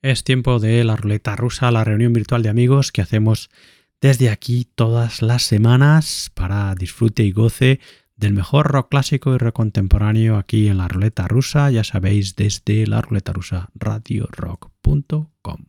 Es tiempo de la ruleta rusa, la reunión virtual de amigos que hacemos desde aquí todas las semanas para disfrute y goce del mejor rock clásico y rock contemporáneo aquí en la ruleta rusa, ya sabéis, desde la ruleta rusa radiorock.com.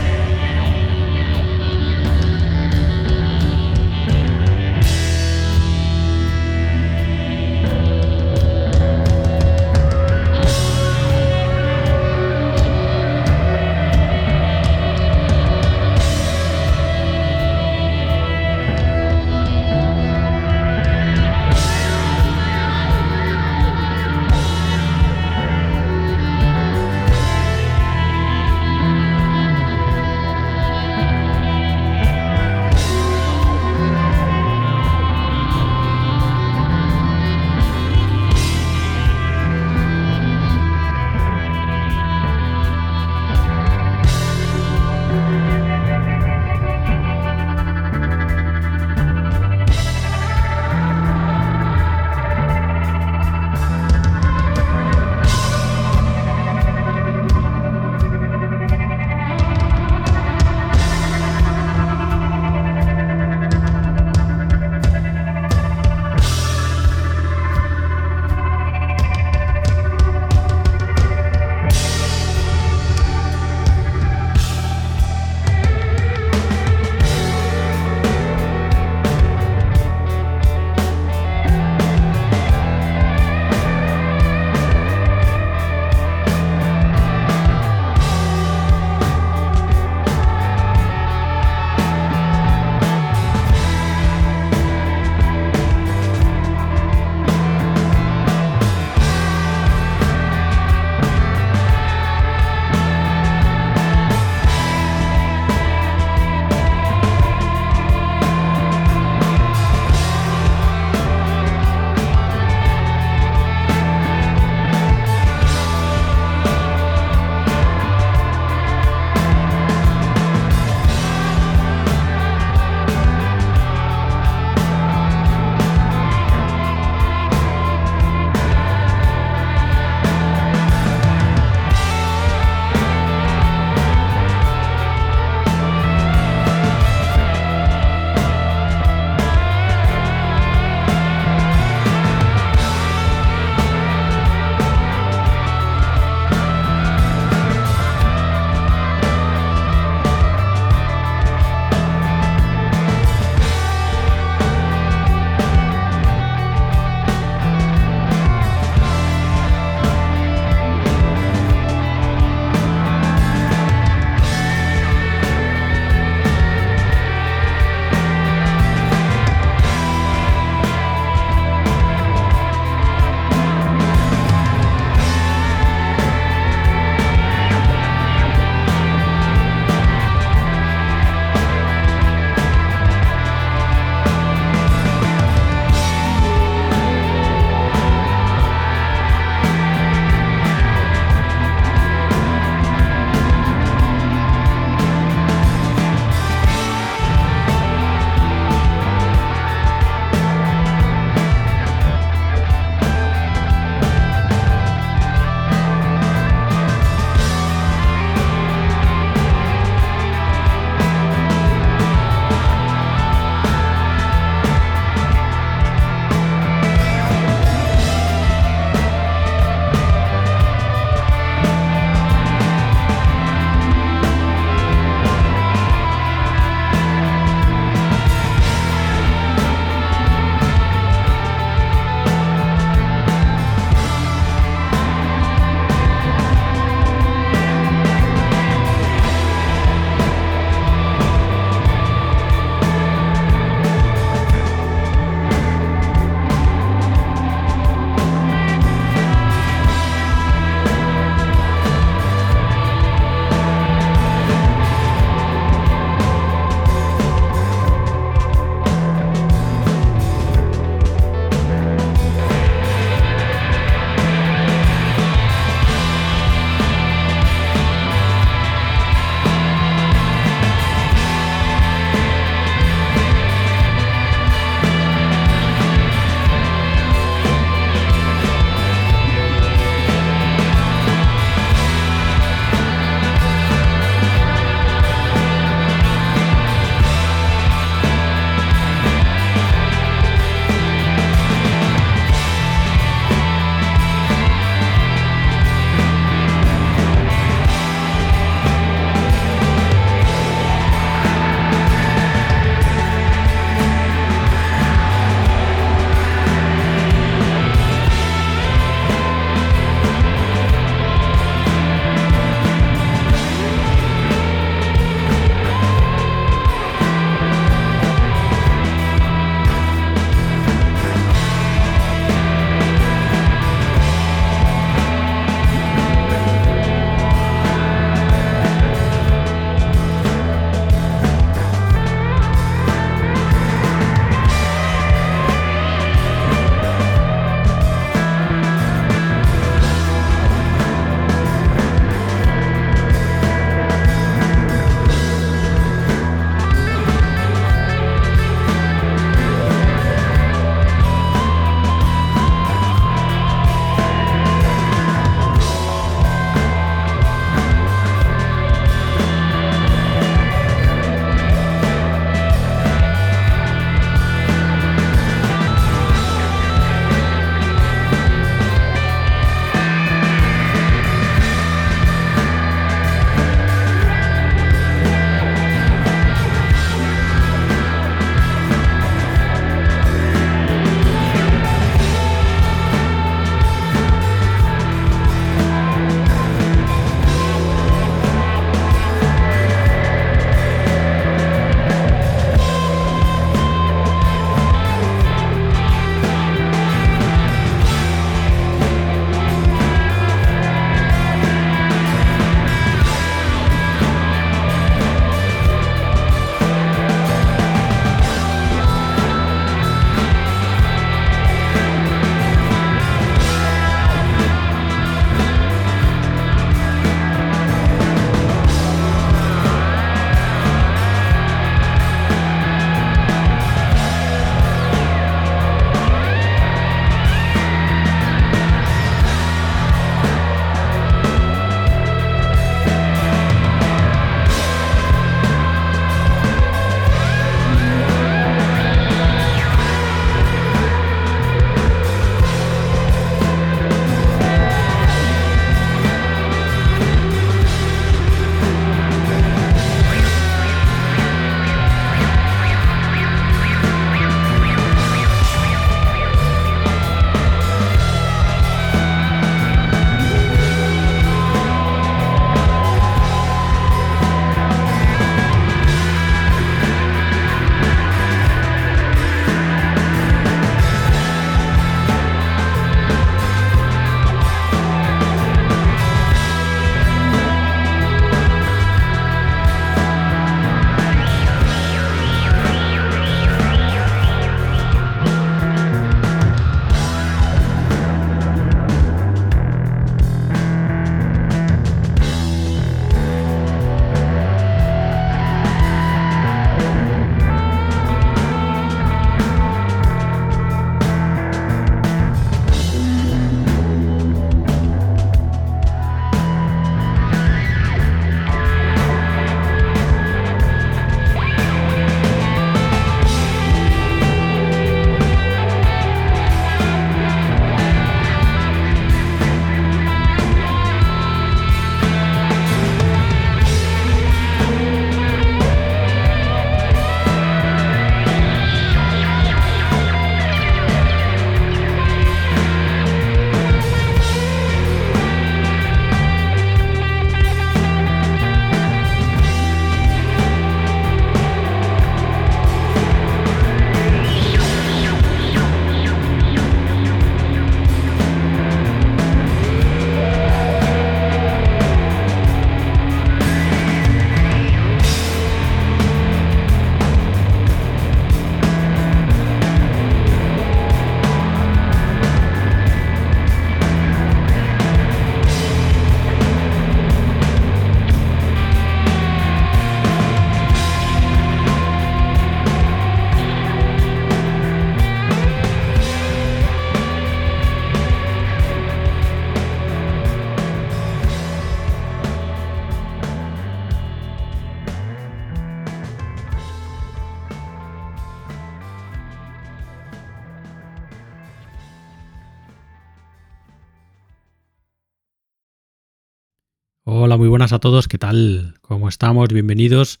a todos, ¿qué tal? ¿Cómo estamos? Bienvenidos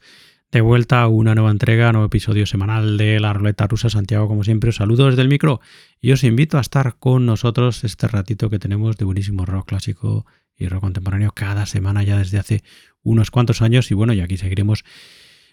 de vuelta a una nueva entrega, nuevo episodio semanal de la ruleta rusa. Santiago, como siempre, os saludo desde el micro y os invito a estar con nosotros este ratito que tenemos de buenísimo rock clásico y rock contemporáneo cada semana ya desde hace unos cuantos años y bueno, y aquí seguiremos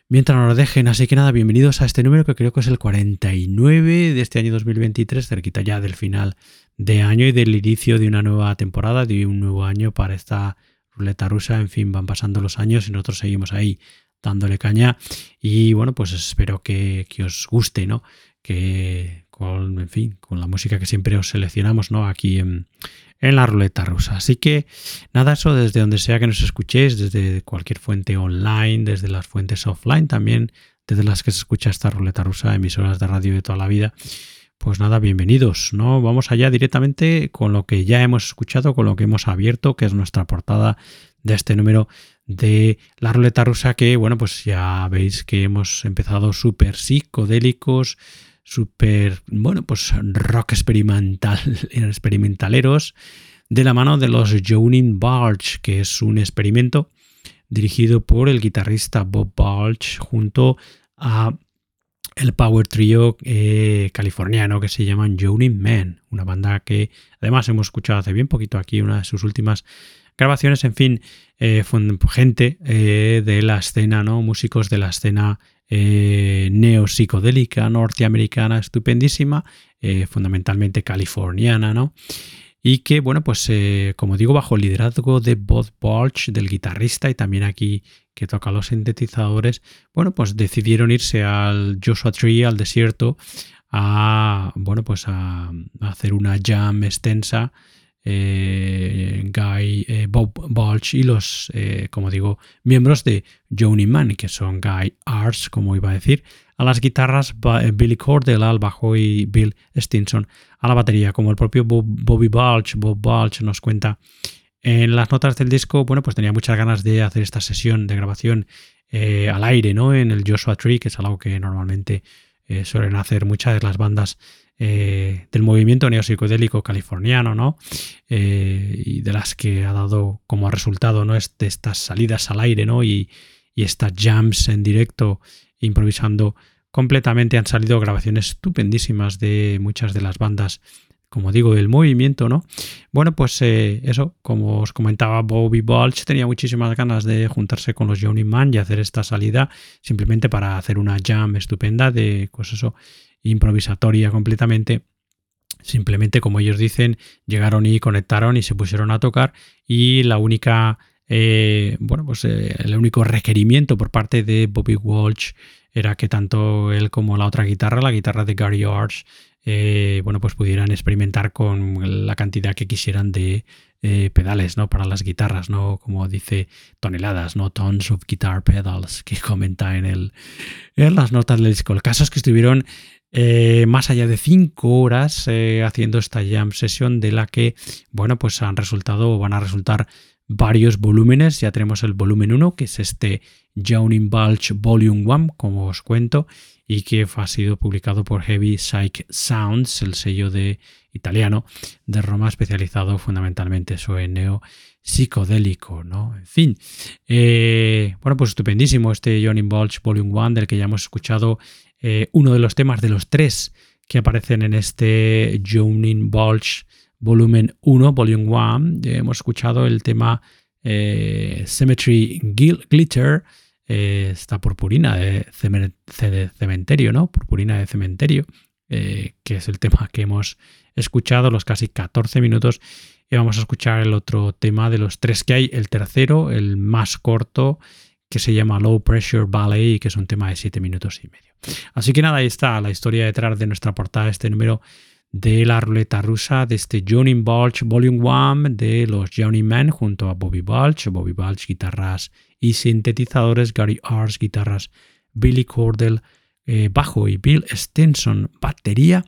mientras nos dejen. Así que nada, bienvenidos a este número que creo que es el 49 de este año 2023, cerquita ya del final de año y del inicio de una nueva temporada, de un nuevo año para esta ruleta rusa, en fin, van pasando los años y nosotros seguimos ahí dándole caña y bueno, pues espero que, os guste, ¿no? Que con, en fin, con la música que siempre os seleccionamos, ¿no? Aquí en, en la ruleta rusa. Así que nada, eso desde donde sea que nos escuchéis, desde cualquier fuente online, desde las fuentes offline también, desde las que se escucha esta ruleta rusa, emisoras de radio de toda la vida. Pues nada, bienvenidos, ¿no? Vamos allá directamente con lo que ya hemos escuchado, con lo que hemos abierto, que es nuestra portada de este número de la ruleta rusa, que bueno, pues ya veis que hemos empezado súper psicodélicos, súper, bueno, pues rock experimental, experimentaleros, de la mano de los Jonin Barge, que es un experimento dirigido por el guitarrista Bob Balch junto a el power trio eh, californiano que se llaman Jonin Men, una banda que además hemos escuchado hace bien poquito aquí, una de sus últimas grabaciones, en fin, eh, gente eh, de la escena, ¿no? Músicos de la escena eh, neopsicodélica norteamericana estupendísima, fundamentalmente californiana, ¿no? Y que, bueno, pues como digo, bajo el liderazgo de Bob Balch, del guitarrista, y también aquí que toca los sintetizadores, bueno, pues decidieron irse al Joshua Tree, al desierto, a, bueno, pues a, hacer una jam extensa. Eh, Guy, eh, Bob Balch y los, eh, como digo, miembros de Joni Man, que son Guy Arts, como iba a decir, a las guitarras Billy Cordell al bajo y Bill Stinson a la batería, como el propio Bobby Balch, Bob Balch nos cuenta en las notas del disco, bueno, pues tenía muchas ganas de hacer esta sesión de grabación eh, al aire, ¿no? En el Joshua Tree, que es algo que normalmente eh, suelen hacer muchas de las bandas eh, del movimiento neopsicodélico californiano, ¿no? y de las que ha dado como resultado, ¿no? estas salidas al aire, ¿no? Y estas jams en directo, improvisando completamente, han salido grabaciones estupendísimas de muchas de las bandas como digo, el movimiento, ¿no? Bueno, pues eh, eso, como os comentaba, Bobby Balch tenía muchísimas ganas de juntarse con los Johnny Man y hacer esta salida simplemente para hacer una jam estupenda de, pues eso, improvisatoria completamente. Simplemente, como ellos dicen, llegaron y conectaron y se pusieron a tocar y la única, eh, bueno, pues eh, el único requerimiento por parte de Bobby Walsh era que tanto él como la otra guitarra, la guitarra de Gary Arch, eh, bueno, pues pudieran experimentar con la cantidad que quisieran de pedales, ¿no? Para las guitarras, ¿no? Como dice toneladas, ¿no? Tons of guitar pedals que comenta en, el, en las notas del disco. El caso es que estuvieron eh, más allá de cinco horas haciendo esta jam sesión de la que, bueno, pues han resultado o van a resultar varios volúmenes. Ya tenemos el volumen 1, que es este Jonin Bulge Volume 1, como os cuento, y que ha sido publicado por Heavy Psych Sounds, el sello de italiano de Roma especializado fundamentalmente en neo psicodélico, ¿no? En fin, eh, bueno, pues estupendísimo este Johnny Bulge Volume 1 del que ya hemos escuchado eh, uno de los temas de los tres que aparecen en este Johnny Bulge Volumen 1, Volume 1. hemos escuchado el tema eh, Cemetery Glitter, eh, esta purpurina de, cementerio, ¿no? Purpurina de cementerio, eh, que es el tema que hemos escuchado, los casi 14 minutos. Y vamos a escuchar el otro tema de los tres que hay, el tercero, el más corto, que se llama Low Pressure Ballet, que es un tema de 7 minutos y medio. Así que nada, ahí está la historia detrás de nuestra portada, este número de la ruleta rusa de este Johnny Balch Volume 1 de los Johnny Men junto a Bobby Balch, Bobby Balch guitarras y sintetizadores, Gary Ars guitarras, Billy Cordell eh, bajo y Bill Stinson batería.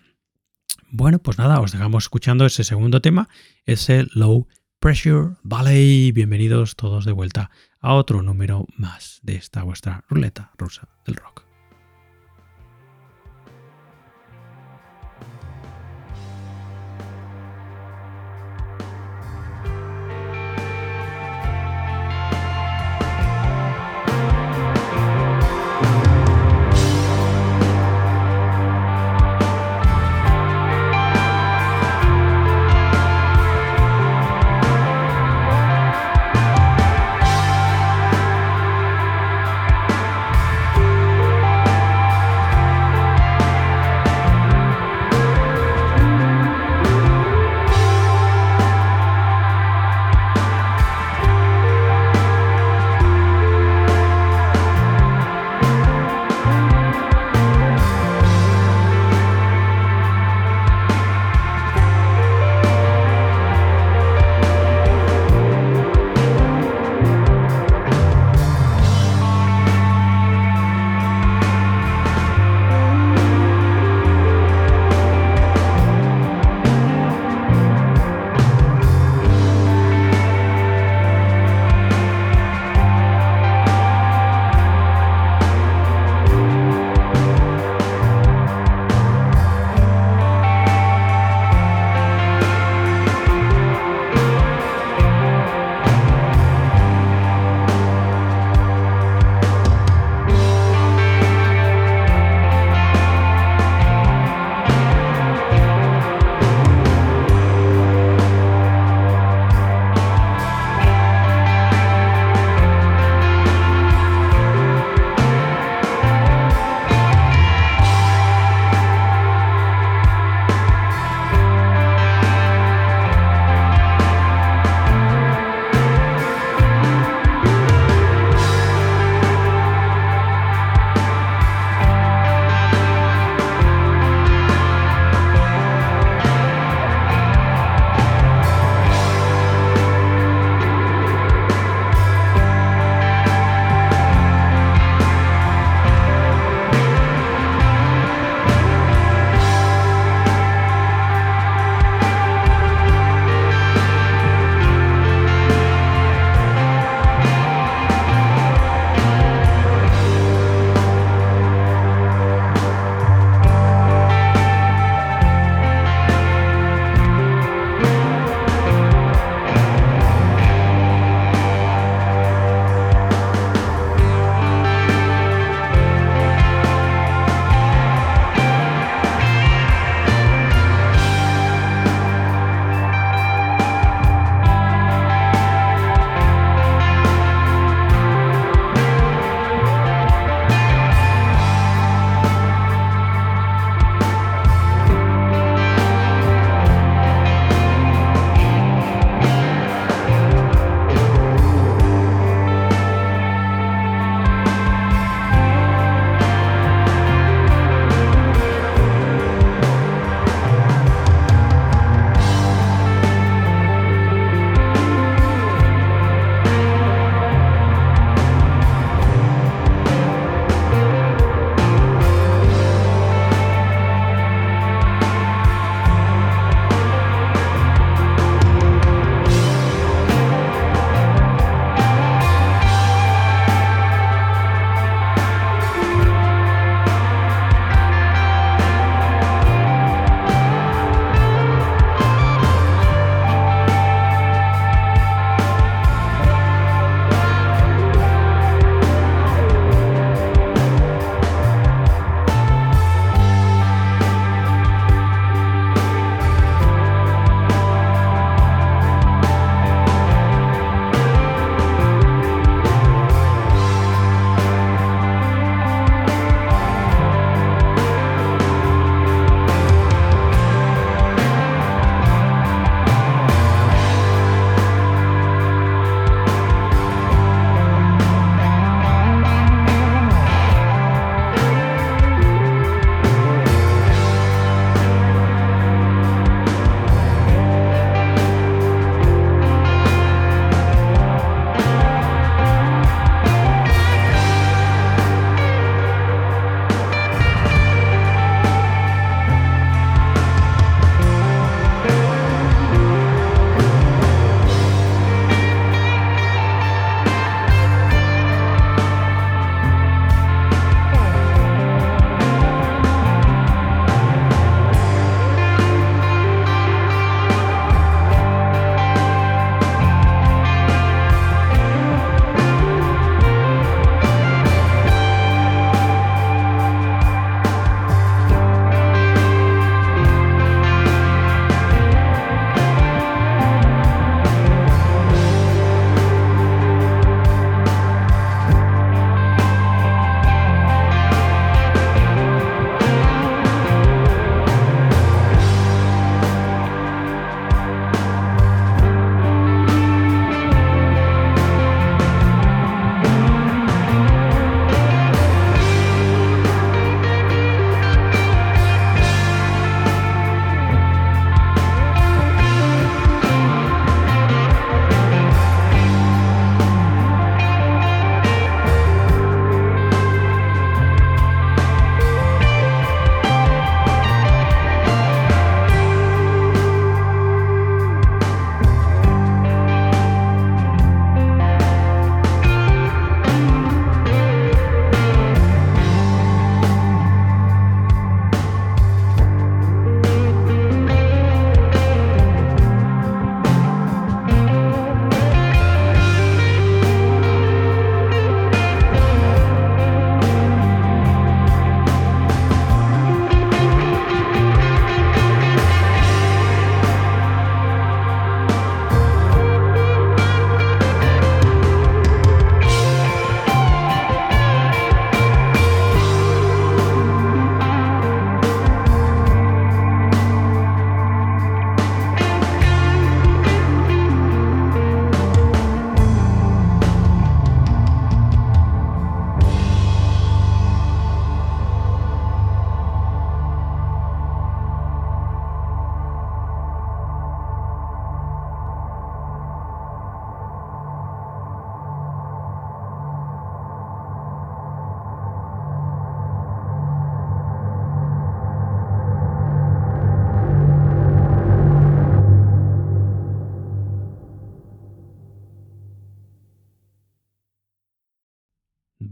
Bueno, pues nada, os dejamos escuchando ese segundo tema, ese Low Pressure Ballet. Bienvenidos todos de vuelta a otro número más de esta vuestra ruleta rusa del rock.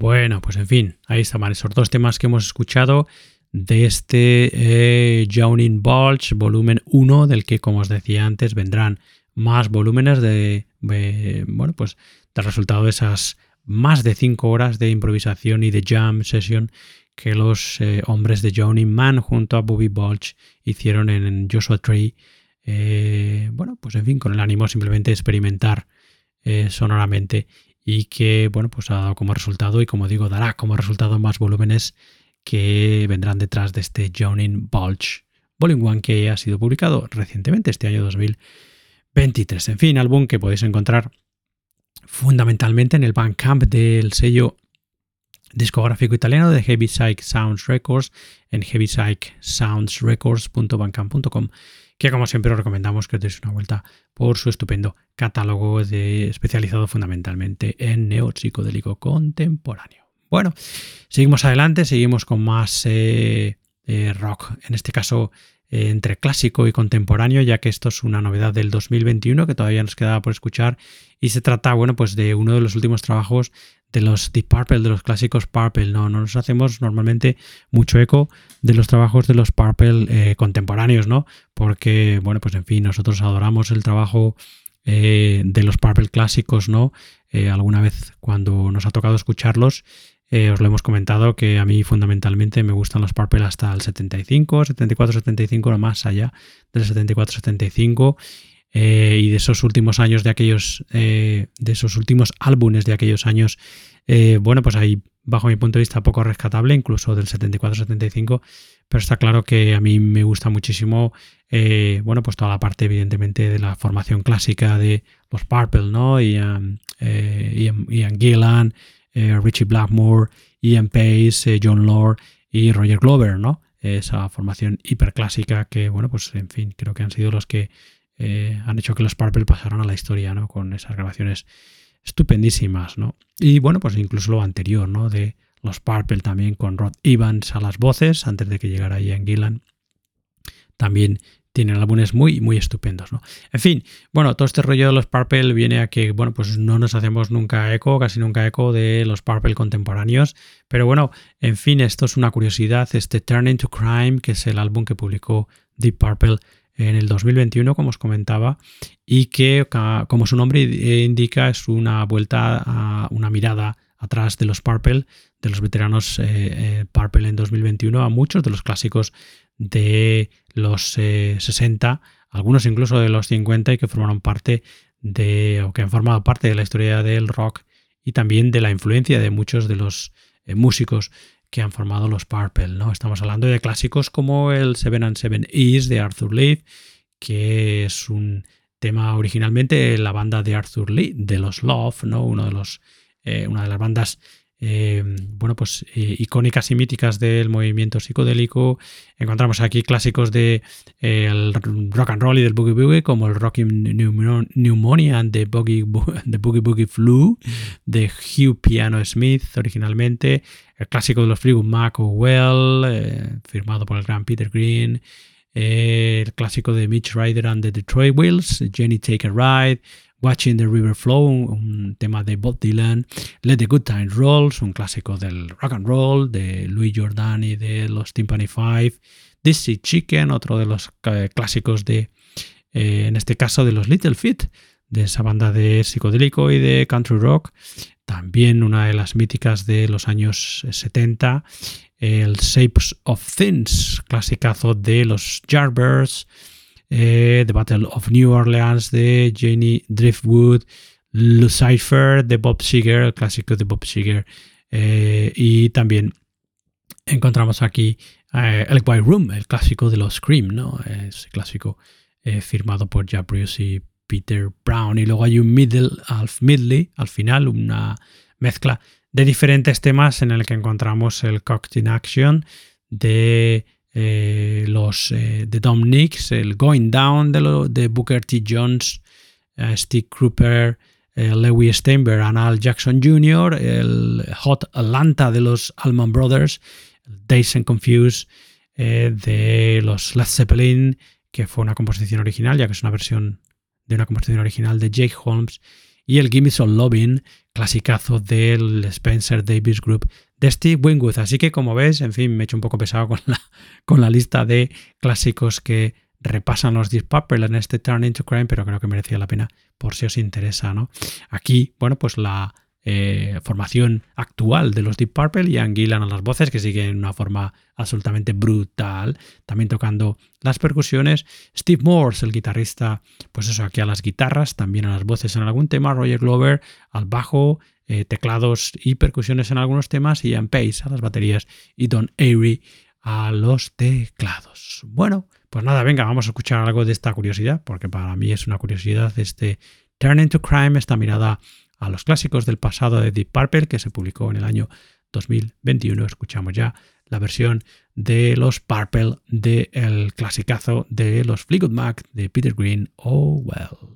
Bueno, pues en fin, ahí estaban esos dos temas que hemos escuchado de este eh, Jonin Bulge volumen 1, del que, como os decía antes, vendrán más volúmenes de, bueno, pues del resultado de esas más de 5 horas de improvisación y de jam session que los eh, hombres de Johnny Man junto a Bobby Bulge hicieron en Joshua Tree. Eh, bueno, pues en fin, con el ánimo simplemente de experimentar sonoramente y que, bueno, pues ha dado como resultado y como digo, dará como resultado más volúmenes que vendrán detrás de este Jonin Bulge Volume 1 que ha sido publicado recientemente este año 2023. En fin, álbum que podéis encontrar fundamentalmente en el Bandcamp del sello discográfico italiano de Heavy Psych Sounds Records en heavypsychsoundsrecords.bandcamp.com que como siempre os recomendamos que os deis una vuelta por su estupendo catálogo de, especializado fundamentalmente en neopsicodélico contemporáneo. Bueno, seguimos adelante, seguimos con más eh, eh, rock, en este caso eh, entre clásico y contemporáneo, ya que esto es una novedad del 2021 que todavía nos quedaba por escuchar y se trata, bueno, pues de uno de los últimos trabajos de los Deep Purple, de los clásicos Purple. No, no nos hacemos normalmente mucho eco de los trabajos de los Purple contemporáneos, ¿no? Porque, bueno, pues en fin, nosotros adoramos el trabajo de los Purple clásicos, ¿no? alguna vez cuando nos ha tocado escucharlos eh, os lo hemos comentado que a mí fundamentalmente me gustan los Purple hasta el 75, 74, 75, no más allá del 74, 75. Eh, y de esos últimos años de aquellos, eh, de esos últimos álbumes de aquellos años, bueno, pues ahí, bajo mi punto de vista, poco rescatable, incluso del 74-75, pero está claro que a mí me gusta muchísimo, bueno, pues toda la parte, evidentemente, de la formación clásica de los Purple, ¿no? Ian, Ian Gillan, eh, Richie Blackmore, Ian Pace, eh, John Lord y Roger Glover, ¿no? Esa formación hiperclásica que, bueno, pues en fin, creo que han sido los que eh, han hecho que los Purple pasaran a la historia, ¿no? Con esas grabaciones estupendísimas, ¿no? Y bueno, pues incluso lo anterior, ¿no? De los Purple también con Rod Evans a las voces, antes de que llegara Ian Gillan. También tienen álbumes muy, muy estupendos, ¿no? En fin, bueno, todo este rollo de los Purple viene a que, bueno, pues no nos hacemos nunca eco, casi nunca eco de los Purple contemporáneos, pero bueno, en fin, esto es una curiosidad, este Turning to Crime, que es el álbum que publicó Deep Purple en el 2021, como os comentaba, y que, como su nombre indica, es una vuelta a una mirada atrás de los Purple, de los veteranos eh, eh, Purple en 2021, a muchos de los clásicos de los 60, eh, algunos incluso de los 50 y que formaron parte de, o que han formado parte de la historia del rock y también de la influencia de muchos de los eh, músicos que han formado los Purple. ¿no? Estamos hablando de clásicos como el Seven and Seven E's de Arthur Lee, que es un tema originalmente la banda de Arthur Lee, de los Love, ¿no? Uno de los, eh, una de las bandas eh, bueno, pues eh, icónicas y míticas del movimiento psicodélico. Encontramos aquí clásicos de, el rock and roll y del boogie boogie, como el Rocking Pneumonia and the Boogie, boogie Flu de Hugh Piano Smith originalmente, el clásico de los Fleetwood Mac Well, firmado por el gran Peter Green. el clásico de Mitch Ryder and the Detroit Wheels, Jenny Take a Ride, Watching the River Flow, un tema de Bob Dylan, Let the Good Times Roll, un clásico del rock and roll, de Louis Jordan y de los Timpani Five, Dizzy Chicken, otro de los clásicos de, eh, en este caso, de los Little Feet, de esa banda de psicodélico y de country rock, también una de las míticas de los años 70, el Shapes of Things, clasicazo de los Jarbirds, eh, The Battle of New Orleans de Janie Driftwood, Lucifer de Bob Seger, el clásico de Bob Seger, eh, y también encontramos aquí eh, el White Room, el clásico de los Scream, ¿no? Ese clásico firmado por Jack Bruce y Peter Brown. Y luego hay un Middle, Alf Midley, al final, una mezcla de diferentes temas en el que encontramos el Cocktail Action de eh, los eh, de Dom Nicks, el Going Down de, de Booker T. Jones, eh, Steve Cropper, Lewis Steinberg, Anal Jackson Jr., el Hot Atlanta de los Allman Brothers, Days and Confused de los Led Zeppelin, que fue una composición original, ya que es una versión de una composición original de Jake Holmes, y el Gimme Some Lovin', clasicazo del Spencer Davis Group de Steve Wingwood. Así que como ves, en fin, me he hecho un poco pesado con la, con la lista de clásicos que repasan los Deep Purple en este Turn into Crime, pero creo que merecía la pena por si os interesa, ¿no? Aquí, bueno, pues la eh, formación actual de los Deep Purple y Gillan a las voces, que siguen una forma absolutamente brutal, también tocando las percusiones. Steve Morse, el guitarrista, pues eso, aquí a las guitarras, también a las voces en algún tema. Roger Glover al bajo, eh, teclados y percusiones en algunos temas. Y Ian Pace a las baterías y Don Avery a los teclados. Bueno, pues nada, venga, vamos a escuchar algo de esta curiosidad, porque para mí es una curiosidad este Turn into Crime, esta mirada a los clásicos del pasado de Deep Purple que se publicó en el año 2021. Escuchamos ya la versión de los Purple del el clasicazo de los Fleetwood Mac de Peter Green, Oh Well.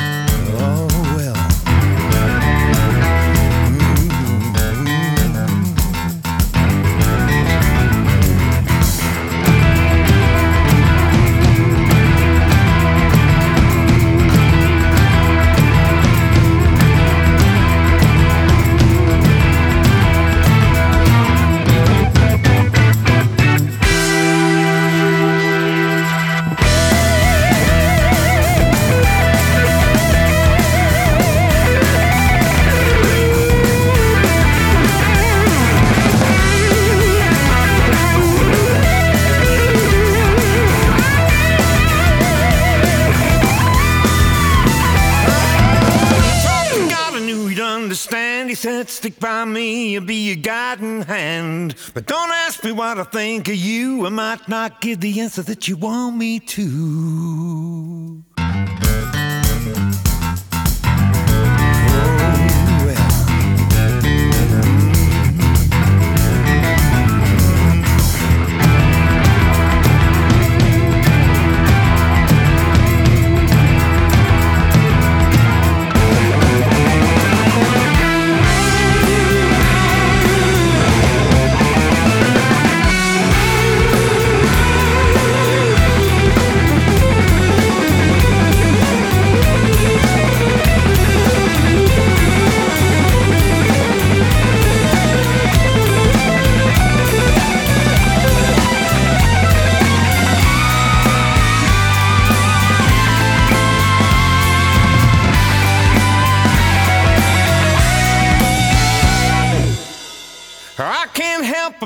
Me and be your guiding hand. But don't ask me what I think of you. I might not give the answer that you want me to.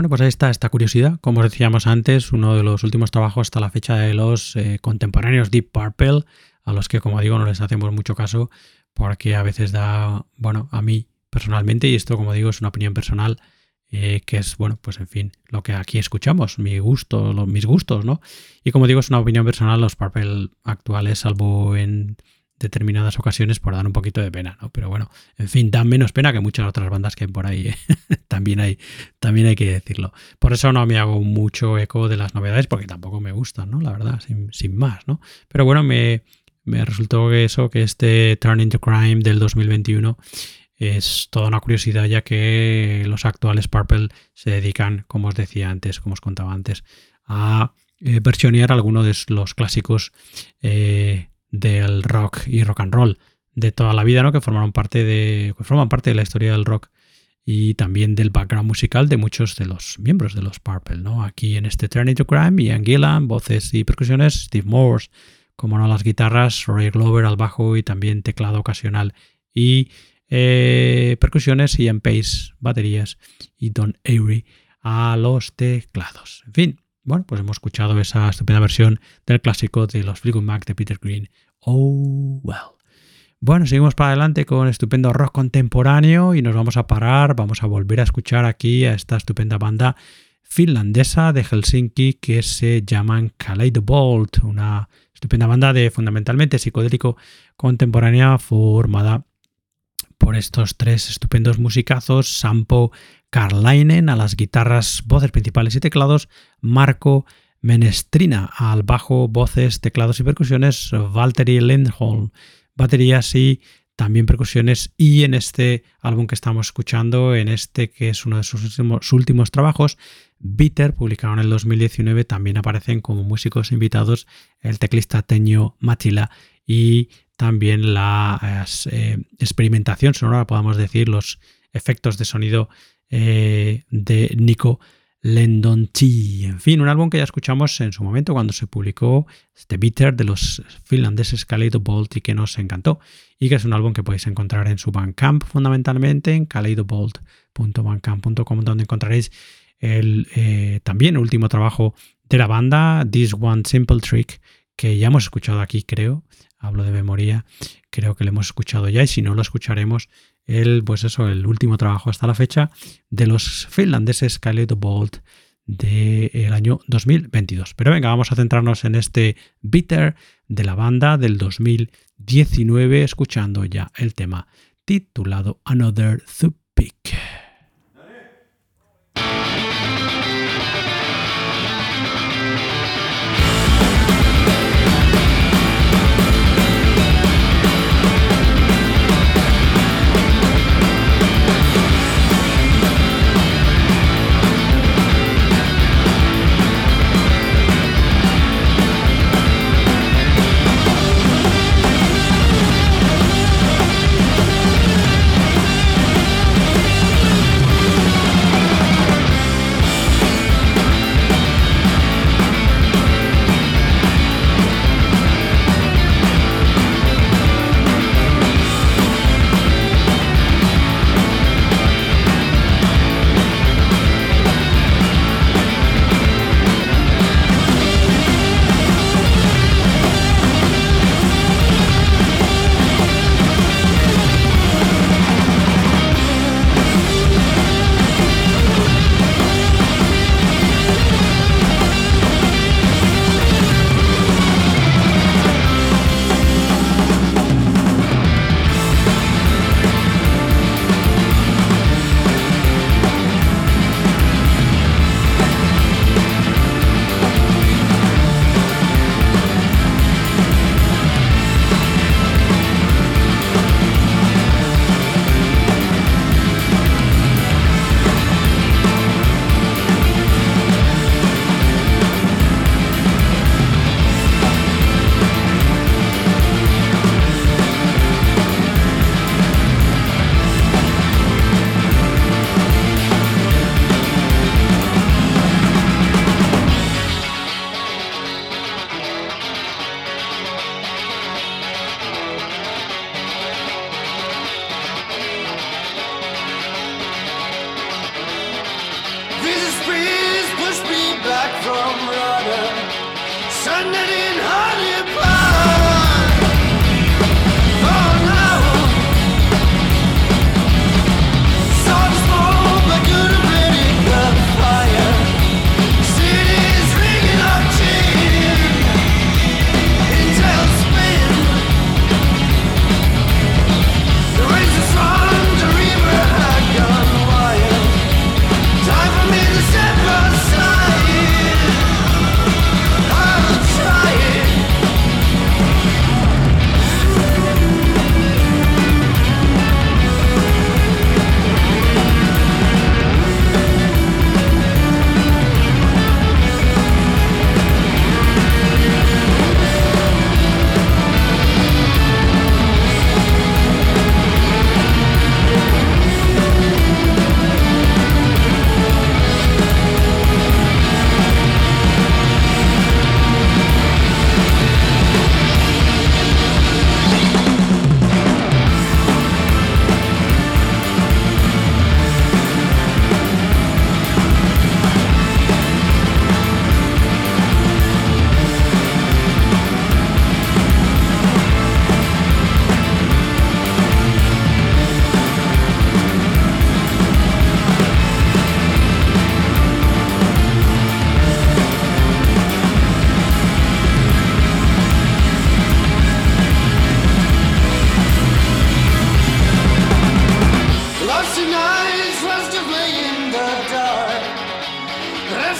Bueno, pues ahí está esta curiosidad. Como decíamos antes, uno de los últimos trabajos hasta la fecha de los eh, contemporáneos Deep Purple, a los que, como digo, no les hacemos mucho caso porque a veces da, bueno, a mí personalmente, y esto, como digo, es una opinión personal, eh, que es, bueno, pues en fin, lo que aquí escuchamos, mi gusto, mis gustos, ¿no? Y como digo, es una opinión personal, los Purple actuales, salvo en determinadas ocasiones por dar un poquito de pena, ¿no? Pero bueno, en fin, dan menos pena que muchas otras bandas que hay por ahí, ¿eh? también, hay, también hay que decirlo. Por eso no me hago mucho eco de las novedades, porque tampoco me gustan, ¿no? La verdad, sin, más, ¿no? Pero bueno, me, me resultó que eso, que este Turn into Crime del 2021 es toda una curiosidad ya que los actuales Purple se dedican, como os decía antes, como os contaba antes, a eh, versionear algunos de los clásicos eh, del rock y rock and roll de toda la vida, ¿no? Que formaron parte de, forman parte de la historia del rock y también del background musical de muchos de los miembros de los Purple, ¿no? Aquí en este Turn to Crime, Ian Gillan, voces y percusiones, Steve Morse, como no las guitarras, Roy Glover al bajo y también teclado ocasional y eh, percusiones, Ian Pace, baterías y Don Avery a los teclados. En fin, bueno, pues hemos escuchado esa estupenda versión del clásico de los Fleetwood Mac de Peter Green. Oh, well. Bueno, seguimos para adelante con estupendo rock contemporáneo y nos vamos a parar, vamos a volver a escuchar aquí a esta estupenda banda finlandesa de Helsinki que se llaman Bolt, una estupenda banda de fundamentalmente psicodélico contemporánea formada por estos tres estupendos musicazos, Sampo Karlainen a las guitarras, voces principales y teclados, Marco Menestrina al bajo, voces, teclados y percusiones, Valtteri Lindholm, baterías y también percusiones. Y en este álbum que estamos escuchando, en este que es uno de sus últimos, trabajos, Bitter, publicado en el 2019, también aparecen como músicos invitados el teclista Teño Matila y también la eh, experimentación sonora, podemos decir, los efectos de sonido eh, de Nico Lendonchi. En fin, un álbum que ya escuchamos en su momento cuando se publicó este Bitter de los finlandeses Kaleidobolt y que nos encantó. Y que es un álbum que podéis encontrar en su Bandcamp fundamentalmente, en kaleidobolt.bandcamp.com, donde encontraréis el eh, también último trabajo de la banda, This One Simple Trick, que ya hemos escuchado aquí, creo, hablo de memoria, creo que lo hemos escuchado ya y si no lo escucharemos, el, pues eso, el último trabajo hasta la fecha de los finlandeses Khaled Bolt del año 2022. Pero venga, vamos a centrarnos en este Bitter de la banda del 2019, escuchando ya el tema titulado Another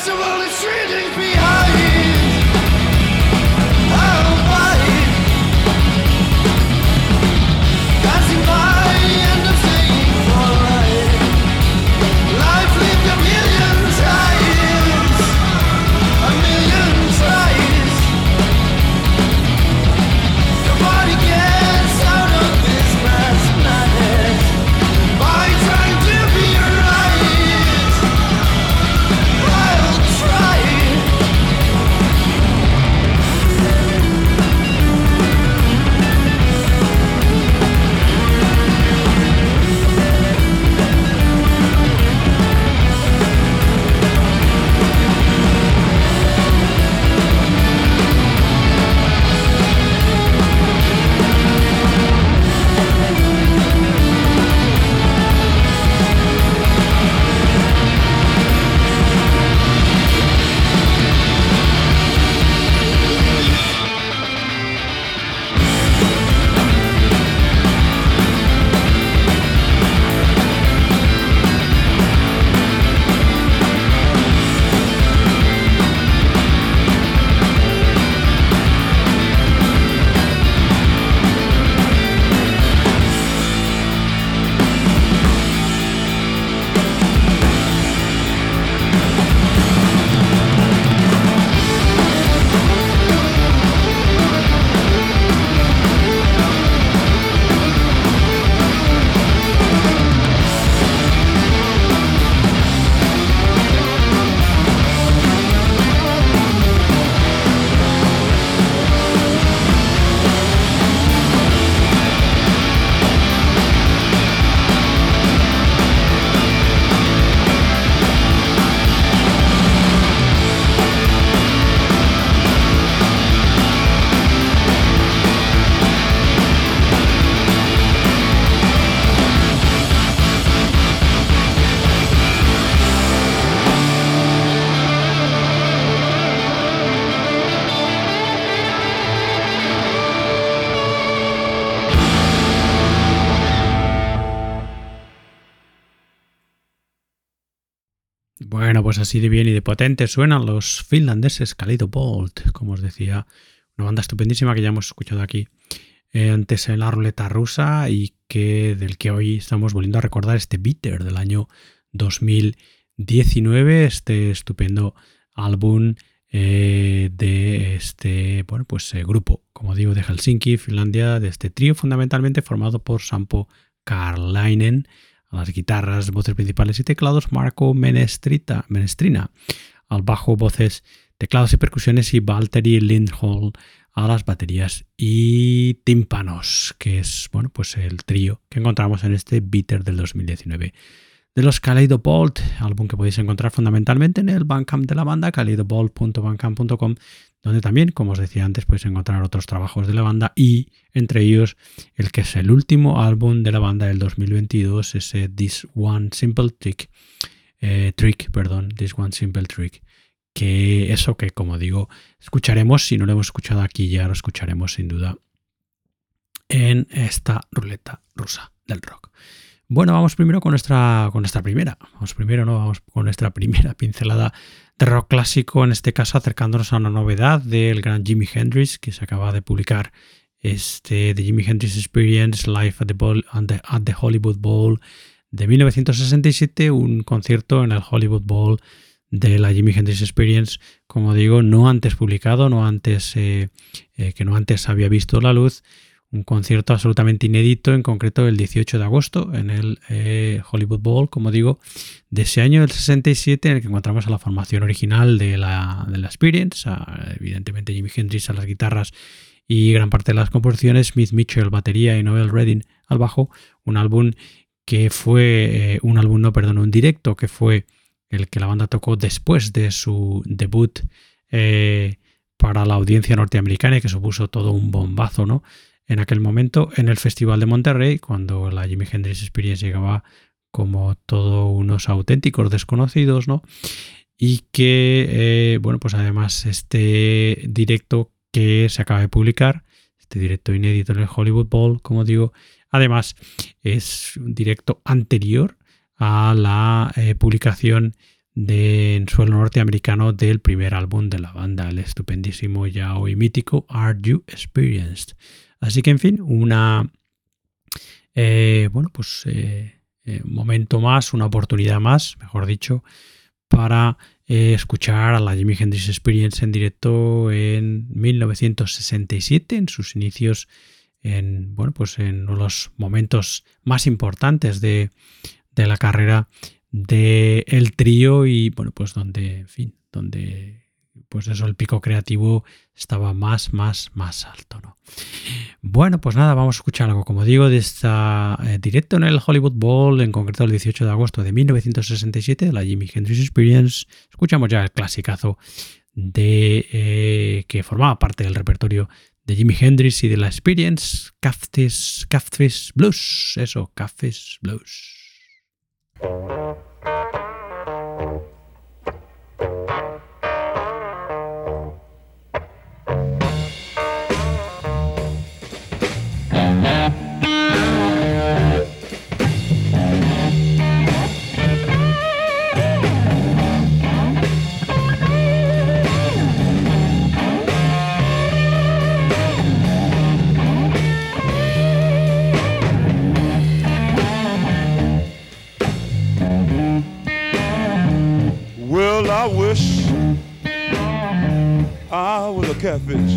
Thupic. pues así de bien y de potente suenan los finlandeses Kaleido Bolt, como os decía, una banda estupendísima que ya hemos escuchado aquí. Eh, antes en la ruleta rusa y que del que hoy estamos volviendo a recordar este Bitter del año 2019, este estupendo álbum eh, de este bueno pues eh, grupo, como digo, de Helsinki, Finlandia, de este trío fundamentalmente formado por Sampo Karlainen a las guitarras, voces principales y teclados Marco Menestrita, Menestrina, al bajo, voces, teclados y percusiones y Valtteri Lindholm a las baterías y tímpanos, que es bueno, pues el trío que encontramos en este Bitter del 2019. de los Kaleidobolt, álbum que podéis encontrar fundamentalmente en el Bandcamp de la banda, kaleidobolt.bandcamp.com, donde también, como os decía antes, podéis encontrar otros trabajos de la banda y entre ellos el que es el último álbum de la banda del 2022, ese This One Simple Trick, eh, Trick, perdón, This One Simple Trick, que eso que como digo, escucharemos, si no lo hemos escuchado aquí ya lo escucharemos sin duda en esta ruleta rusa del rock. Bueno, vamos primero con nuestra, con nuestra primera. Vamos primero, ¿no? Vamos con nuestra primera pincelada de rock clásico, en este caso acercándonos a una novedad del gran Jimi Hendrix, que se acaba de publicar este The Jimi Hendrix Experience Live at the, at the Hollywood Bowl de 1967, un concierto en el Hollywood Bowl de la Jimi Hendrix Experience, como digo, no antes publicado, no antes eh, eh, que no antes había visto la luz, un concierto absolutamente inédito, en concreto el 18 de agosto en el eh, Hollywood Bowl, como digo, de ese año del 67, en el que encontramos a la formación original de la, de la Experience, evidentemente Jimi Hendrix a las guitarras y gran parte de las composiciones, Smith Mitchell batería y Noel Redding al bajo, un álbum que fue, un álbum, no, perdón, un directo que fue el que la banda tocó después de su debut eh, para la audiencia norteamericana y que supuso todo un bombazo, ¿no? En aquel momento, en el Festival de Monterrey, cuando la Jimi Hendrix Experience llegaba como todos unos auténticos desconocidos, ¿no? Y que, eh, bueno, pues además este directo que se acaba de publicar, este directo inédito en el Hollywood Bowl, como digo, además es un directo anterior a la eh, publicación en suelo norteamericano del primer álbum de la banda, el estupendísimo ya hoy mítico Are You Experienced. Así que, en fin, una. Eh, bueno, pues. Eh, un momento más, una oportunidad más, mejor dicho, para escuchar a la Jimi Hendrix Experience en directo en 1967, en sus inicios, en, bueno, pues en los momentos más importantes de, de la carrera del el trío y bueno, pues donde, en fin, donde pues eso, el pico creativo estaba más, más, más alto, ¿no? Bueno, pues nada, vamos a escuchar algo, como digo, de esta eh, directo en el Hollywood Bowl, en concreto el 18 de agosto de 1967, la Jimi Hendrix Experience. Escuchamos ya el clasicazo de eh, que formaba parte del repertorio de Jimi Hendrix y de la Experience, Catfish Blues, eso, Catfish Blues. Catfish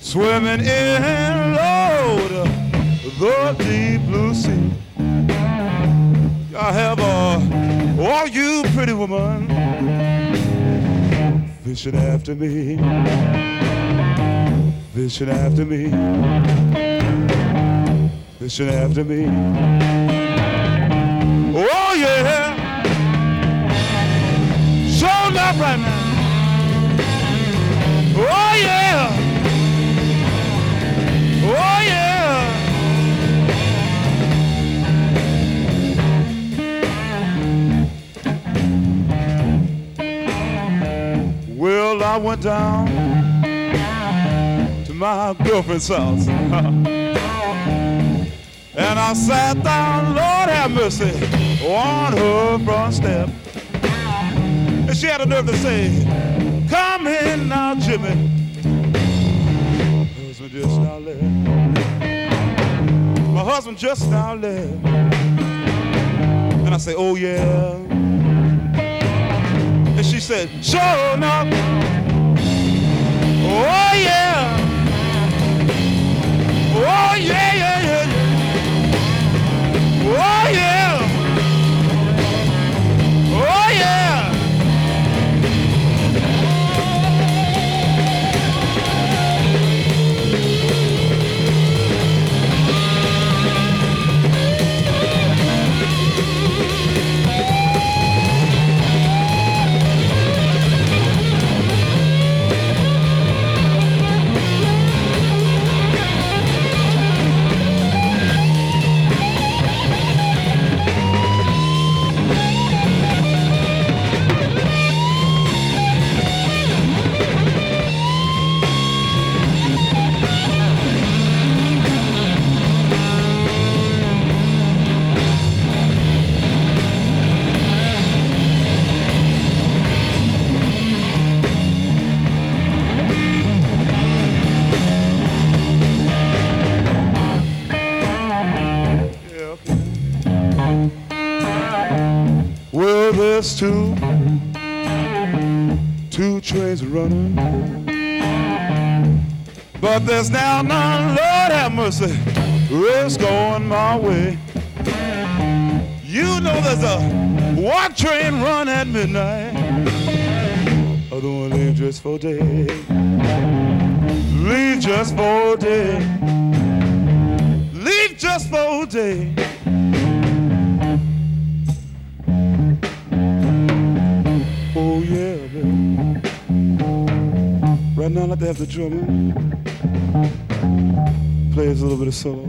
swimming in Lord the deep blue sea. I have a all you pretty woman fishing after me, fishing after me, fishing after me. Oh yeah up right now. Oh yeah. Oh yeah. Well, I went down to my girlfriend's house. and I sat down, Lord have mercy, on her front step. And she had a nerve to say, now, Husband just now left. My husband just now left. And I say, Oh yeah. And she said, Sure enough. Oh yeah. Oh yeah, yeah, yeah. There's two, two trains running. But there's now none, Lord have mercy, it's going my way. You know there's a one train run at midnight. Other one leave just for day. Leave just for day. Leave just for day. Right now, like to have the drummer play a little bit of solo.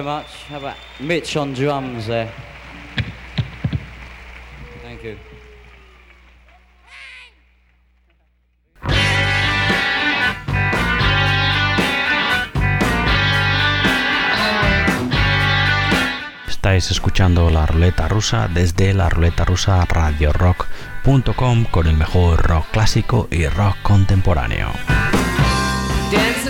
Thank you very much. How about Mitch on drums there? Thank you. Estáis escuchando la ruleta rusa desde la ruleta rusa radiorock.com con el mejor rock clásico y rock contemporáneo. Dancing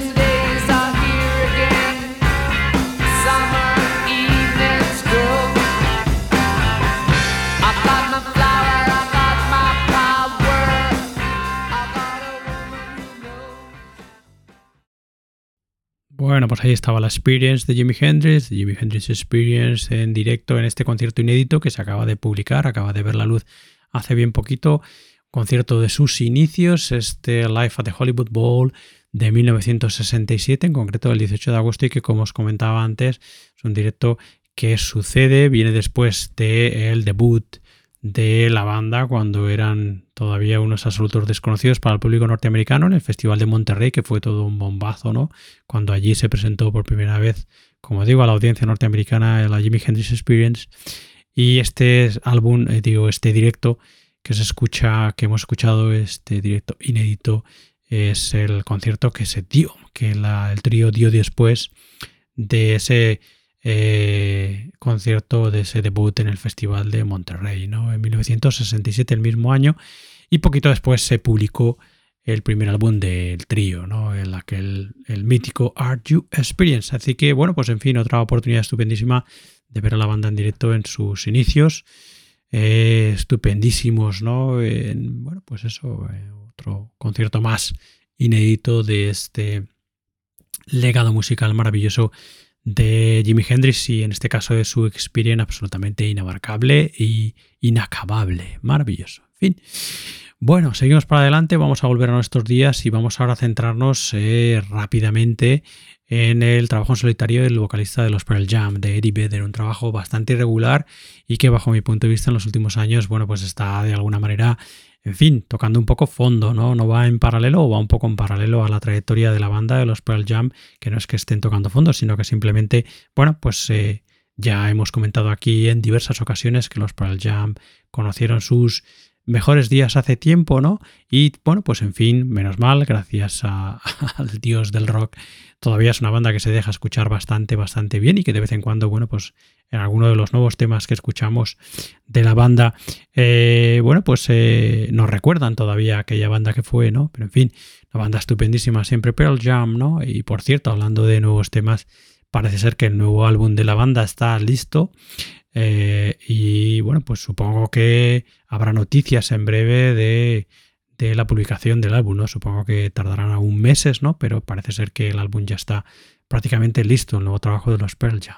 Bueno, pues ahí estaba la Experience de Jimi Hendrix, de Jimi Hendrix Experience en directo en este concierto inédito que se acaba de publicar, acaba de ver la luz hace bien poquito, concierto de sus inicios, este Live at the Hollywood Bowl de 1967, en concreto el 18 de agosto, y que como os comentaba antes, es un directo que sucede, viene después del debut de la banda cuando eran todavía unos absolutos desconocidos para el público norteamericano en el Festival de Monterrey, que fue todo un bombazo, ¿no? Cuando allí se presentó por primera vez, como digo, a la audiencia norteamericana la Jimi Hendrix Experience. Y este álbum, eh, digo, este directo que se escucha, que hemos escuchado, este directo inédito, es el concierto que se dio, que el trío dio después de ese eh, concierto, de ese debut en el Festival de Monterrey, ¿no? En 1967, el mismo año, y poquito después se publicó el primer álbum del trío, ¿no? El, aquel, el mítico Art You Experience. Así que, bueno, pues en fin, otra oportunidad estupendísima de ver a la banda en directo en sus inicios. Eh, estupendísimos, ¿no? bueno, pues eso, eh, otro concierto más inédito de este legado musical maravilloso de Jimi Hendrix y en este caso de su experiencia absolutamente inabarcable y inacabable. Maravilloso. En fin. Bueno, seguimos para adelante, vamos a volver a nuestros días y vamos ahora a centrarnos eh, rápidamente en el trabajo en solitario del vocalista de los Pearl Jam, de Eddie Vedder, un trabajo bastante irregular y que bajo mi punto de vista en los últimos años, bueno, pues está de alguna manera, en fin, tocando un poco fondo, ¿no? No va en paralelo o va un poco en paralelo a la trayectoria de la banda de los Pearl Jam, que no es que estén tocando fondo, sino que simplemente, bueno, pues eh, ya hemos comentado aquí en diversas ocasiones que los Pearl Jam conocieron sus mejores días hace tiempo, ¿no? Y bueno, pues en fin, menos mal, gracias al dios del rock, todavía es una banda que se deja escuchar bastante, bastante bien y que de vez en cuando, bueno, pues en alguno de los nuevos temas que escuchamos de la banda, eh, bueno, pues eh, nos recuerdan todavía aquella banda que fue, ¿no? Pero en fin, una banda estupendísima, siempre Pearl Jam, ¿no? Y por cierto, hablando de nuevos temas, parece ser que el nuevo álbum de la banda está listo. Eh, y bueno, pues supongo que habrá noticias en breve de, la publicación del álbum, ¿no? Supongo que tardarán aún meses, ¿no? Pero parece ser que el álbum ya está prácticamente listo, el nuevo trabajo de los Pearl Jam.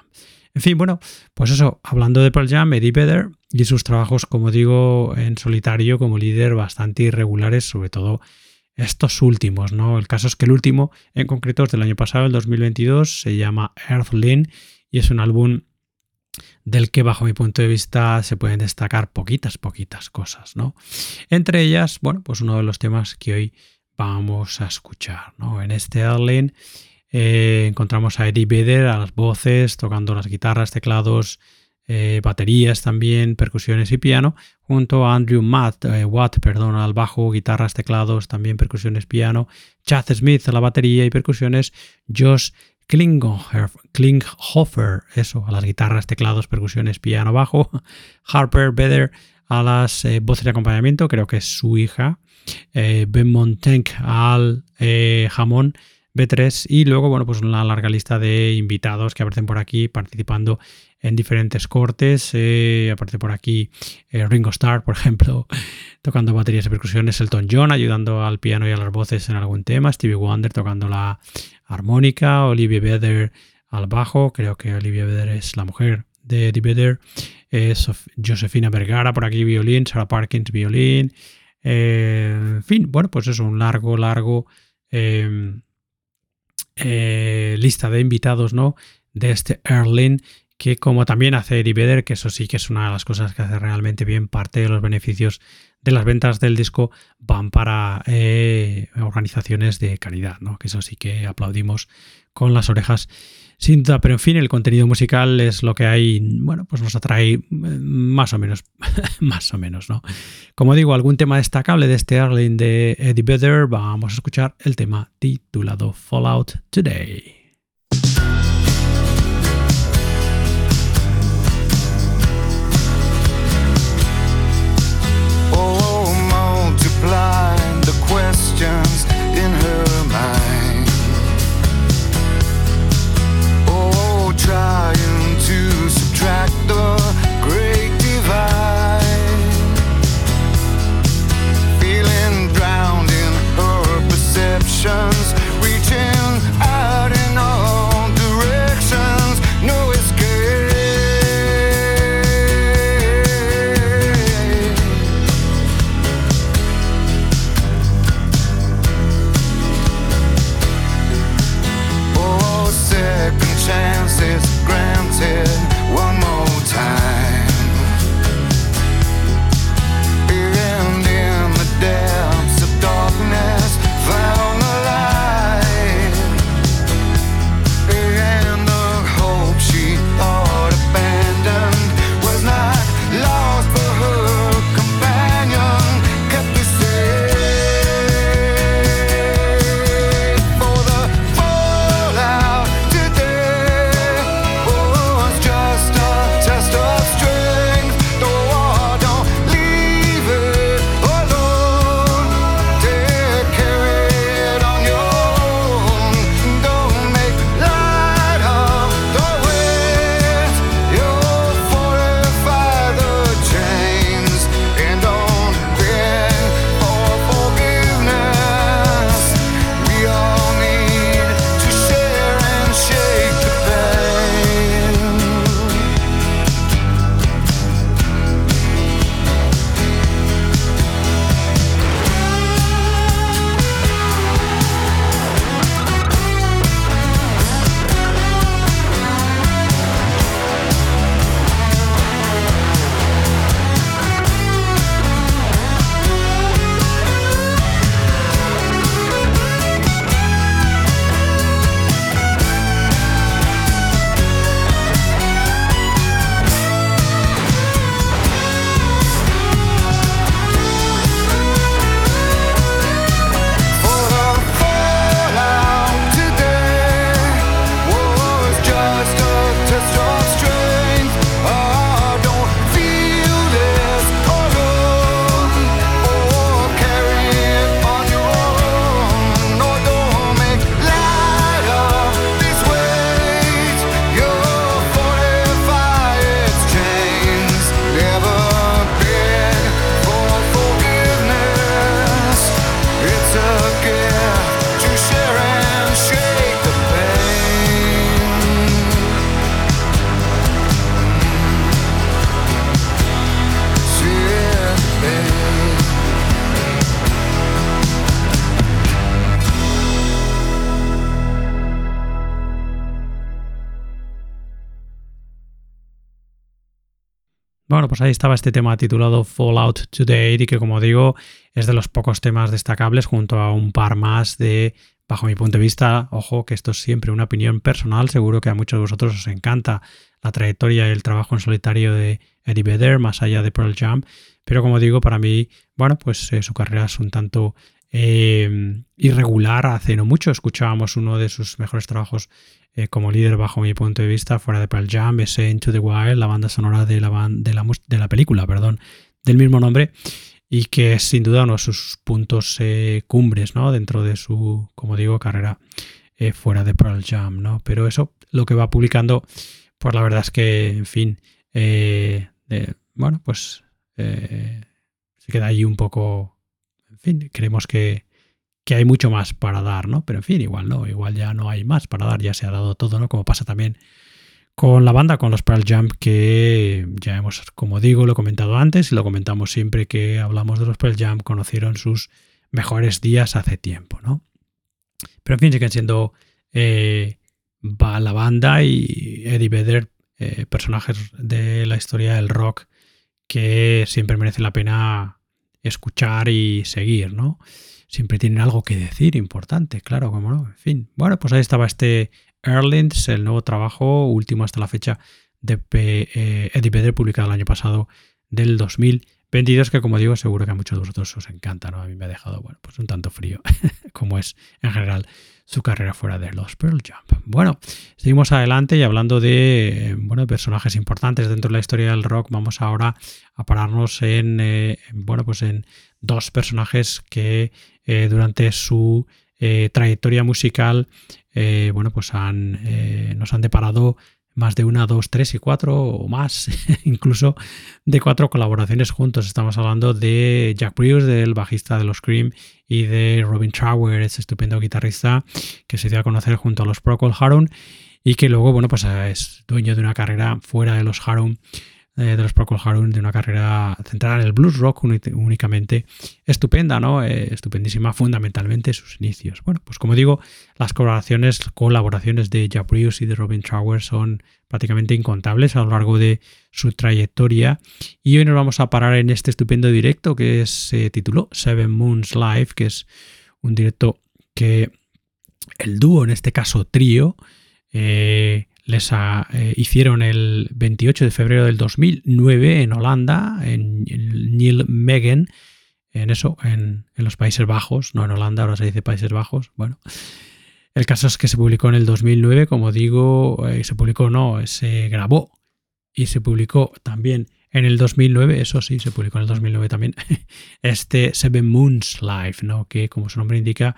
En fin, bueno, pues eso, hablando de Pearl Jam, Eddie Vedder y sus trabajos, como digo, en solitario como líder bastante irregulares, sobre todo estos últimos, ¿no? El caso es que el último, en concreto, es del año pasado, el 2022, se llama Earthling y es un álbum del que bajo mi punto de vista se pueden destacar poquitas, poquitas cosas, ¿no? Entre ellas, bueno, pues uno de los temas que hoy vamos a escuchar, ¿no? En este Erling eh, encontramos a Eddie Vedder a las voces, tocando las guitarras, teclados, eh, baterías también, percusiones y piano, junto a Andrew Matt, eh, Watt perdón, al bajo, guitarras, teclados, también percusiones, piano, Chad Smith a la batería y percusiones, Josh Klinghoffer, eso, a las guitarras, teclados, percusiones, piano, bajo. Harper Vedder a las eh, voces de acompañamiento, creo que es su hija. Eh, ben Montenk al eh, jamón B3 y luego, bueno, pues una larga lista de invitados que aparecen por aquí participando en diferentes cortes. aparece por aquí Ringo Starr, por ejemplo, tocando baterías y percusiones. Elton John ayudando al piano y a las voces en algún tema. Stevie Wonder tocando la armónica, Olivia Vedder al bajo, creo que Olivia Vedder es la mujer de Eddie Vedder, Josefina Vergara por aquí violín, Sarah Parkins violín, eh, en fin, bueno, pues es un largo, largo em, eh, lista de invitados, ¿no? De este Erling que como también hace Eddie que eso sí que es una de las cosas que hace realmente bien, parte de los beneficios de las ventas del disco van para eh, organizaciones de caridad, ¿no? que eso sí que aplaudimos con las orejas sin duda, pero en fin, el contenido musical es lo que hay, bueno, pues nos atrae eh, más o menos, más o menos, ¿no? Como digo, algún tema destacable de este Arling de Eddie Vedder, vamos a escuchar el tema titulado Fallout Today. Ahí estaba este tema titulado Fallout Today y que como digo es de los pocos temas destacables junto a un par más de, bajo mi punto de vista, ojo que esto es siempre una opinión personal, seguro que a muchos de vosotros os encanta la trayectoria y el trabajo en solitario de Eddie Vedder, más allá de Pearl Jam, pero como digo, para mí, bueno, pues eh, su carrera es un tanto eh, irregular. Hace no mucho escuchábamos uno de sus mejores trabajos eh, como líder bajo mi punto de vista, fuera de Pearl Jam, ese Into the Wild, la banda sonora de la, de la, película, perdón, del mismo nombre, y que es sin duda uno de sus puntos eh, cumbres, ¿no? Dentro de su, como digo, carrera eh, fuera de Pearl Jam, ¿no? Pero eso, lo que va publicando, pues la verdad es que, en fin, bueno, pues se queda ahí un poco, fin, creemos que, que hay mucho más para dar, ¿no? Pero en fin, igual no, igual ya no hay más para dar, ya se ha dado todo, ¿no? Como pasa también con la banda, con los Pearl Jump, que ya hemos, como digo, lo he comentado antes y lo comentamos siempre que hablamos de los Pearl Jump, conocieron sus mejores días hace tiempo, ¿no? Pero en fin, siguen siendo eh, la banda y Eddie Vedder, eh, personajes de la historia del rock que siempre merece la pena escuchar y seguir, ¿no? siempre tienen algo que decir importante, claro, como no. En fin, bueno, pues ahí estaba este Erlins, el nuevo trabajo, último hasta la fecha de eh, Eddie Vedder, publicado el año pasado del 2022, que como digo, seguro que a muchos de vosotros os encanta, ¿no? A mí me ha dejado, bueno, pues un tanto frío, como es en general su carrera fuera de los Pearl Jump. Bueno, seguimos adelante y hablando de bueno, personajes importantes dentro de la historia del rock, vamos ahora a pararnos en, eh, bueno, pues en dos personajes que eh, durante su eh, trayectoria musical, bueno, pues han, nos han deparado más de una, dos, tres y cuatro o más, incluso de cuatro colaboraciones juntos. Estamos hablando de Jack Bruce, del bajista de los Cream, y de Robin Trower, ese estupendo guitarrista que se dio a conocer junto a los Procol Harum y que luego, bueno, pues es dueño de una carrera fuera de los Harum eh, de los Procol Harum, de una carrera centrada en el blues rock únicamente, estupenda, ¿no? Eh, estupendísima, fundamentalmente sus inicios. Bueno, pues como digo, las colaboraciones, colaboraciones de Bruce y de Robin Trower son prácticamente incontables a lo largo de su trayectoria. Y hoy nos vamos a parar en este estupendo directo que se tituló Seven Moons Live, que es un directo que el dúo, en este caso trío, eh, les eh, hicieron el 28 de febrero del 2009 en Holanda, en, en Megan, en eso, en, los Países Bajos, no en Holanda, ahora se dice Países Bajos, bueno. El caso es que se publicó en el 2009, como digo, eh, se publicó, no, se grabó y se publicó también en el 2009, eso sí, se publicó en el 2009 también, este Seven Moons Live, ¿no? que como su nombre indica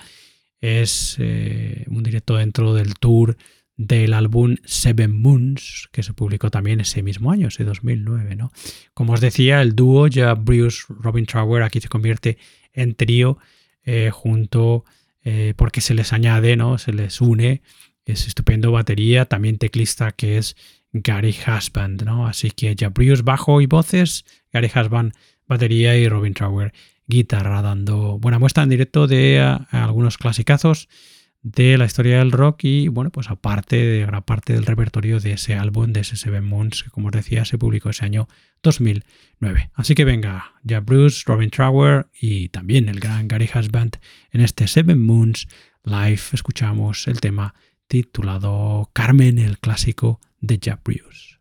es eh, un directo dentro del tour del álbum Seven Moons, que se publicó también ese mismo año, ese 2009. ¿no? Como os decía, el dúo ya Bruce Robin Trower aquí se convierte en trío eh, junto, eh, porque se les añade, ¿no? se les une ese estupendo batería, también teclista que es Gary Husband. ¿no? Así que ya Bruce bajo y voces, Gary Husband batería y Robin Trower guitarra, dando buena muestra en directo de eh, algunos clasicazos de la historia del rock y bueno, pues aparte de gran parte del repertorio de ese álbum de ese Seven Moons que como os decía se publicó ese año 2009. Así que venga, ya Bruce, Robin Trower y también el gran Gary Husband en este Seven Moons Live escuchamos el tema titulado Carmen, el clásico de Jack Bruce.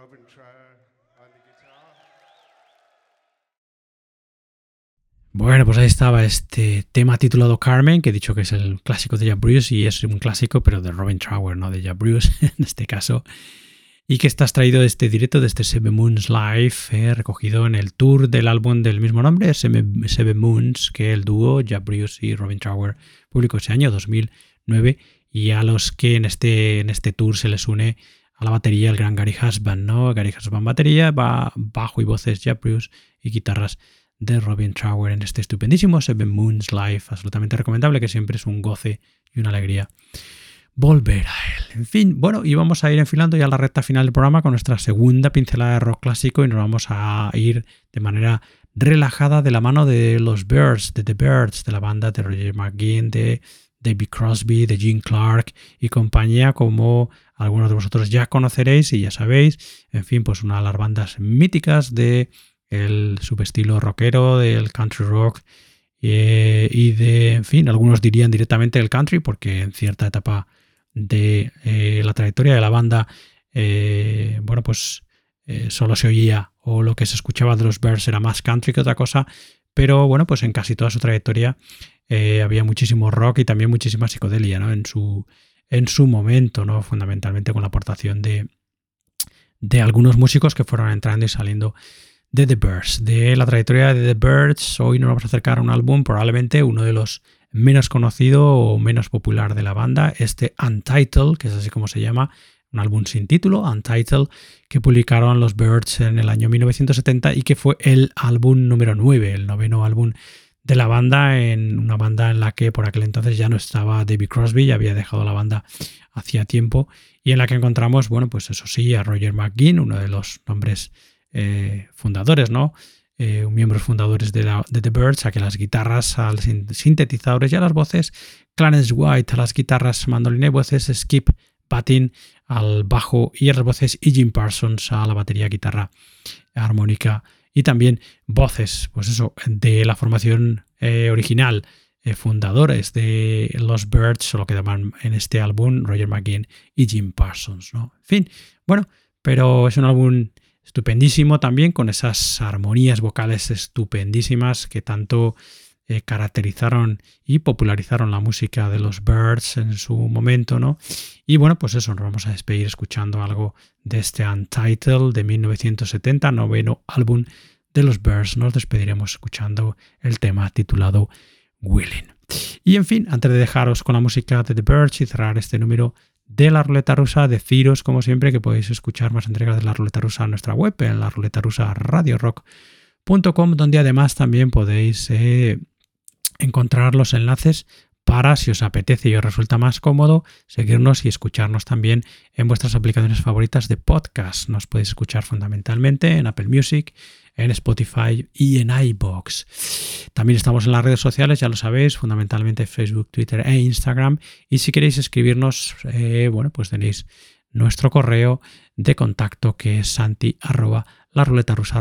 Robin on. Bueno, pues ahí estaba este tema titulado Carmen, que he dicho que es el clásico de Jack Bruce y es un clásico, pero de Robin Trower, no de Jack Bruce en este caso. Y que está extraído de este directo, de este Seven Moons Live, eh, recogido en el tour del álbum del mismo nombre, Seven, Seven Moons, que el dúo Jack Bruce y Robin Trower publicó ese año 2009 y a los que en este, en este tour se les une a la batería el gran Gary Husband, ¿no? Gary Husband batería, va bajo y voces Jack Bruce y guitarras de Robin Trower en este estupendísimo Seven Moons Live, absolutamente recomendable, que siempre es un goce y una alegría volver a él. En fin, bueno, y vamos a ir enfilando ya la recta final del programa con nuestra segunda pincelada de rock clásico y nos vamos a ir de manera relajada de la mano de los Birds, de The Birds, de la banda de Roger McGuinn, de David Crosby, de Gene Clark y compañía, como algunos de vosotros ya conoceréis y ya sabéis. En fin, pues una de las bandas míticas de subestilo rockero, del country rock eh, y de, en fin, algunos dirían directamente el country, porque en cierta etapa de eh, la trayectoria de la banda, eh, bueno, pues solo se oía o lo que se escuchaba de los Bears era más country que otra cosa, pero bueno, pues en casi toda su trayectoria había muchísimo rock y también muchísima psicodelia, ¿no? En su, en su momento, ¿no? Fundamentalmente con la aportación de, de algunos músicos que fueron entrando y saliendo de The Birds. De la trayectoria de The Birds, hoy nos vamos a acercar a un álbum, probablemente uno de los menos conocido o menos popular de la banda, este Untitled, que es así como se llama, un álbum sin título, Untitled, que publicaron los Birds en el año 1970 y que fue el álbum número 9, el noveno álbum de la banda, en una banda en la que por aquel entonces ya no estaba David Crosby, ya había dejado la banda hacía tiempo, y en la que encontramos, bueno, pues eso sí, a Roger McGuinn, uno de los nombres eh, fundadores, ¿no? Eh, miembros fundadores de, The Birds, a que las guitarras, a sintetizadores y a las voces, Clarence White a las guitarras, mandolina y voces, Skip Patin al bajo y a las voces y Jim Parsons a la batería, guitarra, armónica y también voces, pues eso, de la formación eh, original, fundadores de los Birds, o lo que llaman en este álbum Roger McGuinn y Jim Parsons, ¿no? En fin, bueno, pero es un álbum estupendísimo también, con esas armonías vocales estupendísimas que tanto eh, caracterizaron y popularizaron la música de los Birds en su momento, ¿no? Y bueno, pues eso, nos vamos a despedir escuchando algo de este Untitled de 1970, noveno álbum de los Birds. Nos despediremos escuchando el tema titulado Willing. Y en fin, antes de dejaros con la música de The Birds y cerrar este número de la ruleta rusa, deciros como siempre que podéis escuchar más entregas de la ruleta rusa en nuestra web, en la ruleta rusa radiorock.com, donde además también podéis eh, encontrar los enlaces para, si os apetece y os resulta más cómodo, seguirnos y escucharnos también en vuestras aplicaciones favoritas de podcast. Nos podéis escuchar fundamentalmente en Apple Music, en Spotify y en iBox. También estamos en las redes sociales, ya lo sabéis, fundamentalmente Facebook, Twitter e Instagram. Y si queréis escribirnos, eh, bueno, pues tenéis nuestro correo de contacto que es santi arroba la ruleta rusa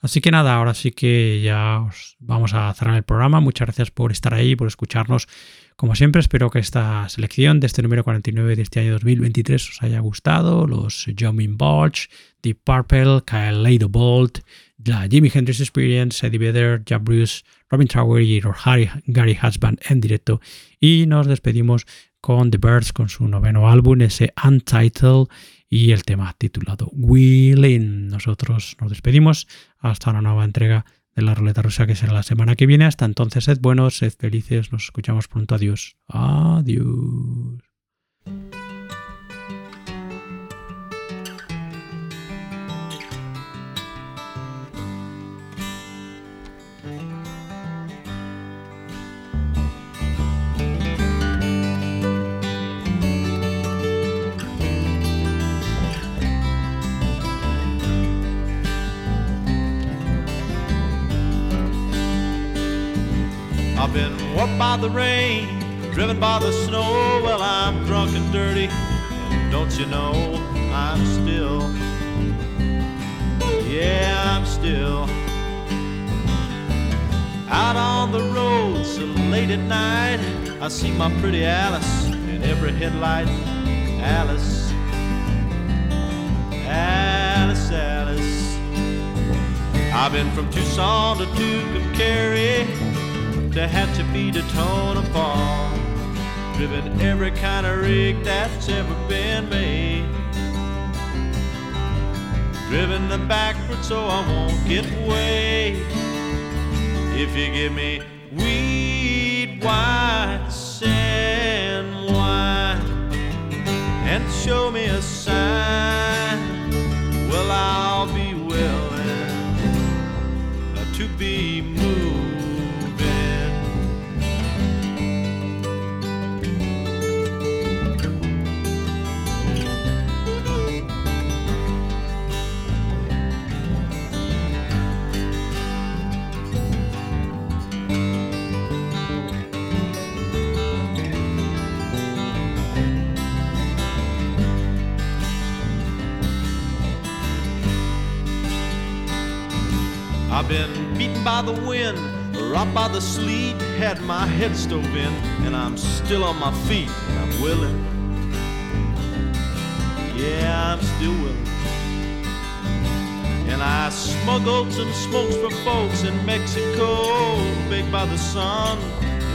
Así que nada, ahora sí que ya os vamos a cerrar el programa. Muchas gracias por estar ahí, por escucharnos. Como siempre, espero que esta selección de este número 49 de este año 2023 os haya gustado. Los Jomin Borch, Deep Purple, Kyle Bolt, la Jimi Hendrix Experience, Eddie Vedder, Jack Bruce, Robin Trower y Harry, Gary Husband en directo. Y nos despedimos con The Birds, con su noveno álbum, ese Untitled y el tema titulado Willing. Nosotros nos despedimos hasta una nueva entrega de la ruleta rusa que será la semana que viene. Hasta entonces, sed buenos, sed felices, nos escuchamos pronto. Adiós. Adiós. Warped by the rain, driven by the snow. Well, I'm drunk and dirty, and don't you know I'm still, yeah, I'm still out on the road so late at night. I see my pretty Alice in every headlight. Alice, Alice, Alice. I've been from Tucson to Tucumcari to Hatchapee to Tonopah. Driven every kind of rig that's ever been made. Driven them backwards so I won't get away. If you give me weed, white sand wine, and show me a by the wind, robbed by the sleet, had my head stove in, and I'm still on my feet, and I'm willing. Yeah, I'm still willing. And I smuggled some smokes for folks in Mexico, baked by the sun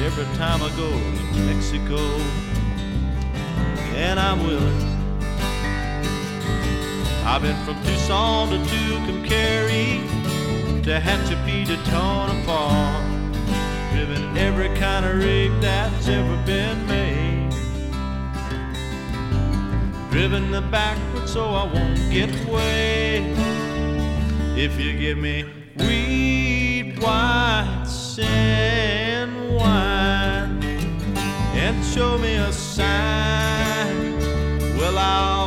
every time I go to Mexico. And I'm willing. I've been from Tucson to Tucumcari to Hatchapee to Tonopah. Driven every kind of rig that's ever been made. Driven the backwards so I won't get away. If you give me weed, white sand wine, and show me a sign, well, I'll